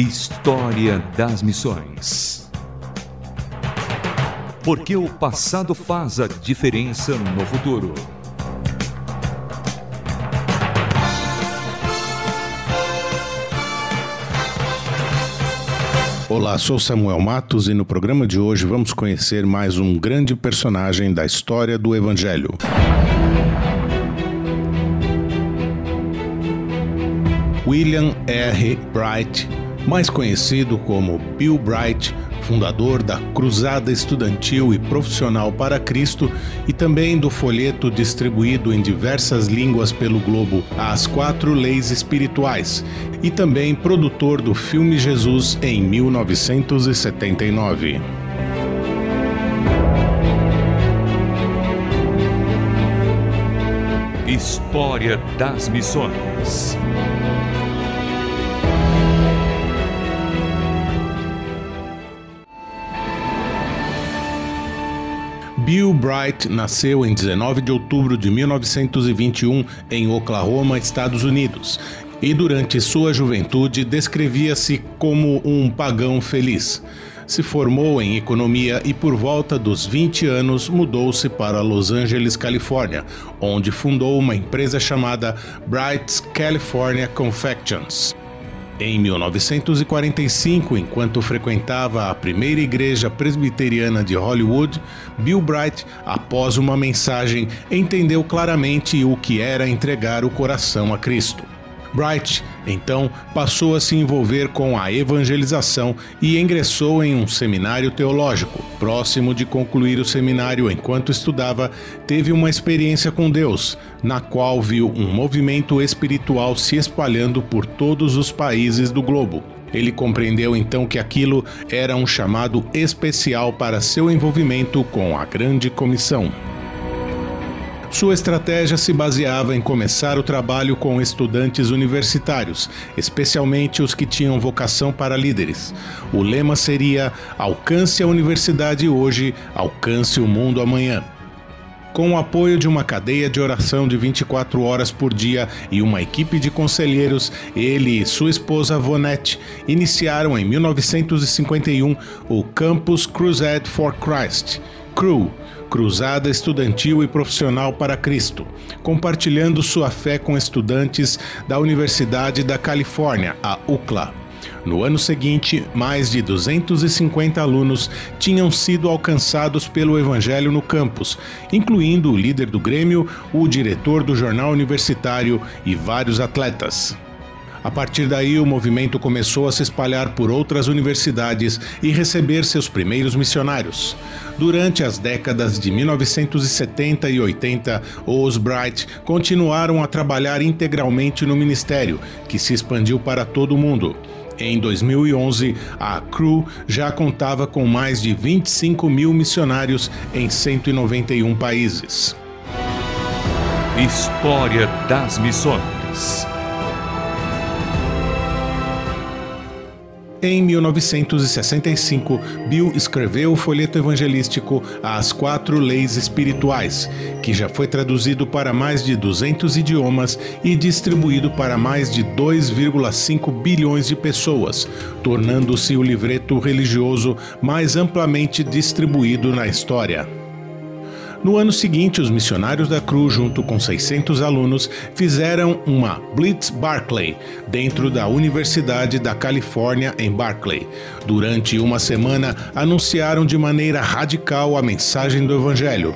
História das Missões. Porque o passado faz a diferença no futuro. Olá, sou Samuel Matos e no programa de hoje vamos conhecer mais um grande personagem da história do Evangelho. William R. Bright mais conhecido como Bill Bright, fundador da Cruzada Estudantil e Profissional para Cristo e também do folheto distribuído em diversas línguas pelo globo As Quatro Leis Espirituais, e também produtor do filme Jesus em 1979. História das Missões. Bill Bright nasceu em 19 de outubro de 1921 em Oklahoma, Estados Unidos, e durante sua juventude descrevia-se como um pagão feliz. Se formou em economia e, por volta dos 20 anos, mudou-se para Los Angeles, Califórnia, onde fundou uma empresa chamada Bright's California Confections. Em 1945, enquanto frequentava a primeira igreja presbiteriana de Hollywood, Bill Bright, após uma mensagem, entendeu claramente o que era entregar o coração a Cristo. Bright, então, passou a se envolver com a evangelização e ingressou em um seminário teológico. Próximo de concluir o seminário enquanto estudava, teve uma experiência com Deus, na qual viu um movimento espiritual se espalhando por todos os países do globo. Ele compreendeu então que aquilo era um chamado especial para seu envolvimento com a Grande Comissão. Sua estratégia se baseava em começar o trabalho com estudantes universitários, especialmente os que tinham vocação para líderes. O lema seria: Alcance a universidade hoje, alcance o mundo amanhã. Com o apoio de uma cadeia de oração de 24 horas por dia e uma equipe de conselheiros, ele e sua esposa Vonette iniciaram em 1951 o Campus Crusade for Christ, CRU, Cruzada Estudantil e Profissional para Cristo, compartilhando sua fé com estudantes da Universidade da Califórnia, a UCLA. No ano seguinte, mais de 250 alunos tinham sido alcançados pelo Evangelho no campus, incluindo o líder do Grêmio, o diretor do jornal universitário e vários atletas. A partir daí, o movimento começou a se espalhar por outras universidades e receber seus primeiros missionários. Durante as décadas de 1970 e 80, os Bright continuaram a trabalhar integralmente no ministério, que se expandiu para todo o mundo. Em 2011, a CRU já contava com mais de 25 mil missionários em 191 países. História das Missões. Em 1965, Bill escreveu o folheto evangelístico As Quatro Leis Espirituais, que já foi traduzido para mais de 200 idiomas e distribuído para mais de 2,5 bilhões de pessoas, tornando-se o livreto religioso mais amplamente distribuído na história. No ano seguinte, os missionários da Cruz, junto com 600 alunos, fizeram uma Blitz Barclay dentro da Universidade da Califórnia em Berkeley. Durante uma semana, anunciaram de maneira radical a mensagem do Evangelho.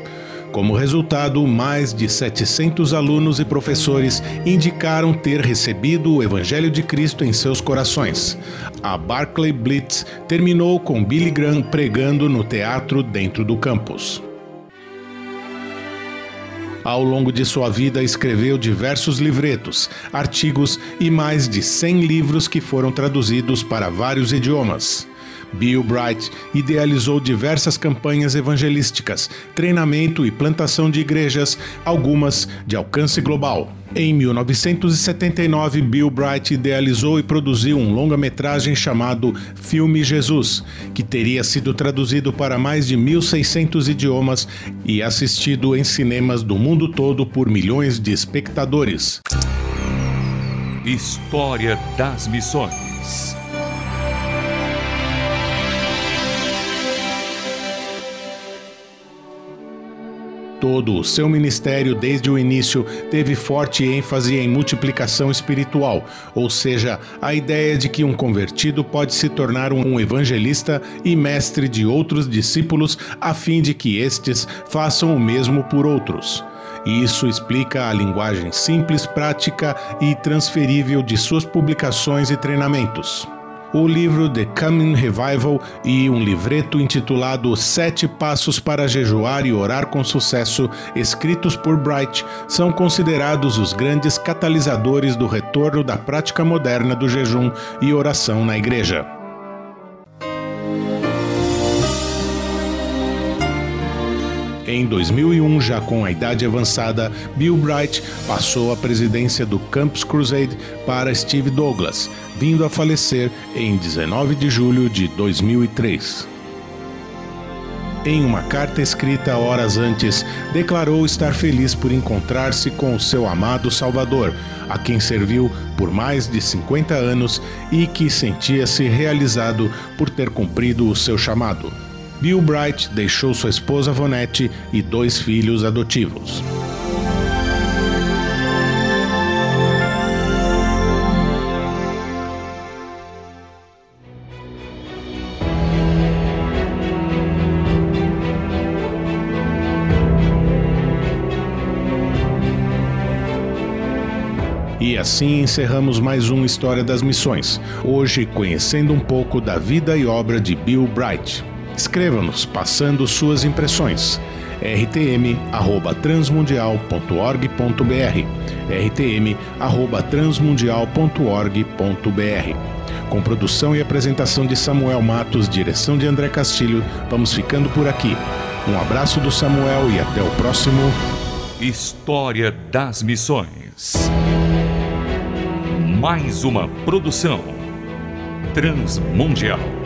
Como resultado, mais de 700 alunos e professores indicaram ter recebido o Evangelho de Cristo em seus corações. A Barclay Blitz terminou com Billy Graham pregando no teatro dentro do campus. Ao longo de sua vida, escreveu diversos livretos, artigos e mais de 100 livros que foram traduzidos para vários idiomas. Bill Bright idealizou diversas campanhas evangelísticas, treinamento e plantação de igrejas, algumas de alcance global. Em 1979, Bill Bright idealizou e produziu um longa-metragem chamado Filme Jesus, que teria sido traduzido para mais de 1.600 idiomas e assistido em cinemas do mundo todo por milhões de espectadores. História das Missões. Todo o seu ministério, desde o início, teve forte ênfase em multiplicação espiritual, ou seja, a ideia de que um convertido pode se tornar um evangelista e mestre de outros discípulos, a fim de que estes façam o mesmo por outros. E isso explica a linguagem simples, prática e transferível de suas publicações e treinamentos o livro The Coming Revival e um livreto intitulado Sete Passos para Jejuar e Orar com Sucesso, escritos por Bright, são considerados os grandes catalisadores do retorno da prática moderna do jejum e oração na igreja. Em 2001, já com a idade avançada, Bill Bright passou a presidência do Campus Crusade para Steve Douglas, vindo a falecer em 19 de julho de 2003. Em uma carta escrita horas antes, declarou estar feliz por encontrar-se com o seu amado Salvador, a quem serviu por mais de 50 anos e que sentia-se realizado por ter cumprido o seu chamado. Bill Bright deixou sua esposa Vonette e dois filhos adotivos. E assim encerramos mais uma História das Missões, hoje conhecendo um pouco da vida e obra de Bill Bright. Escreva-nos passando suas impressões rtm@transmundial.org.br rtm@transmundial.org.br com produção e apresentação de Samuel Matos, direção de André Castilho, vamos ficando por aqui. Um abraço do Samuel e até o próximo História das Missões. Mais uma produção transmundial.